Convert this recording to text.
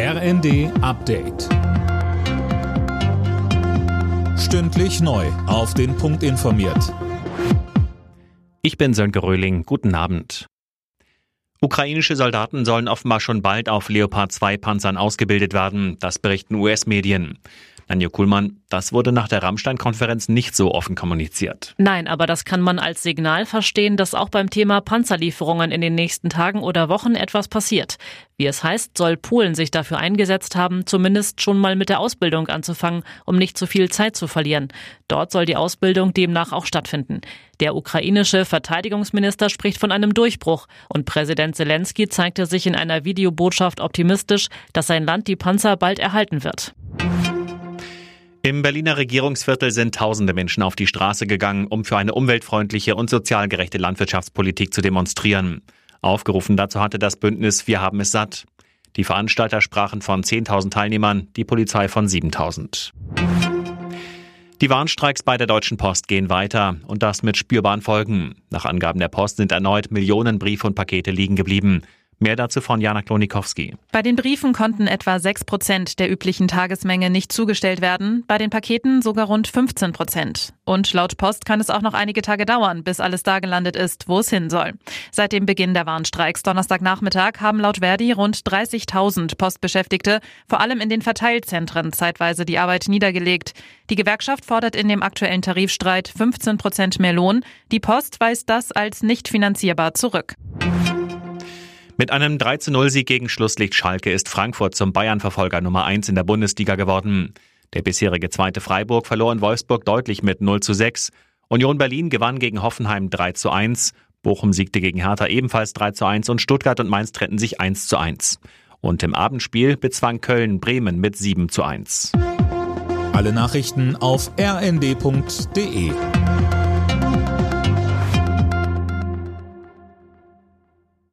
RND Update. Stündlich neu. Auf den Punkt informiert. Ich bin Sönke Röhling. Guten Abend. Ukrainische Soldaten sollen offenbar schon bald auf Leopard 2 Panzern ausgebildet werden. Das berichten US-Medien. Nanja Kuhlmann, das wurde nach der Rammstein-Konferenz nicht so offen kommuniziert. Nein, aber das kann man als Signal verstehen, dass auch beim Thema Panzerlieferungen in den nächsten Tagen oder Wochen etwas passiert. Wie es heißt, soll Polen sich dafür eingesetzt haben, zumindest schon mal mit der Ausbildung anzufangen, um nicht zu viel Zeit zu verlieren. Dort soll die Ausbildung demnach auch stattfinden. Der ukrainische Verteidigungsminister spricht von einem Durchbruch und Präsident Zelensky zeigte sich in einer Videobotschaft optimistisch, dass sein Land die Panzer bald erhalten wird. Im Berliner Regierungsviertel sind tausende Menschen auf die Straße gegangen, um für eine umweltfreundliche und sozial gerechte Landwirtschaftspolitik zu demonstrieren. Aufgerufen dazu hatte das Bündnis Wir haben es satt. Die Veranstalter sprachen von 10.000 Teilnehmern, die Polizei von 7.000. Die Warnstreiks bei der Deutschen Post gehen weiter und das mit spürbaren Folgen. Nach Angaben der Post sind erneut Millionen Briefe und Pakete liegen geblieben. Mehr dazu von Jana Klonikowski. Bei den Briefen konnten etwa 6 Prozent der üblichen Tagesmenge nicht zugestellt werden, bei den Paketen sogar rund 15 Prozent. Und laut Post kann es auch noch einige Tage dauern, bis alles da gelandet ist, wo es hin soll. Seit dem Beginn der Warnstreiks Donnerstagnachmittag haben laut Verdi rund 30.000 Postbeschäftigte, vor allem in den Verteilzentren, zeitweise die Arbeit niedergelegt. Die Gewerkschaft fordert in dem aktuellen Tarifstreit 15 Prozent mehr Lohn. Die Post weist das als nicht finanzierbar zurück. Mit einem 3-0-Sieg gegen Schlusslicht Schalke ist Frankfurt zum Bayern-Verfolger Nummer 1 in der Bundesliga geworden. Der bisherige zweite Freiburg verlor in Wolfsburg deutlich mit 0 zu 6. Union Berlin gewann gegen Hoffenheim 3 zu 1. Bochum siegte gegen Hertha ebenfalls 3 zu 1 und Stuttgart und Mainz trennten sich 1 zu 1. Und im Abendspiel bezwang Köln Bremen mit 7 zu 1. Alle Nachrichten auf rnd.de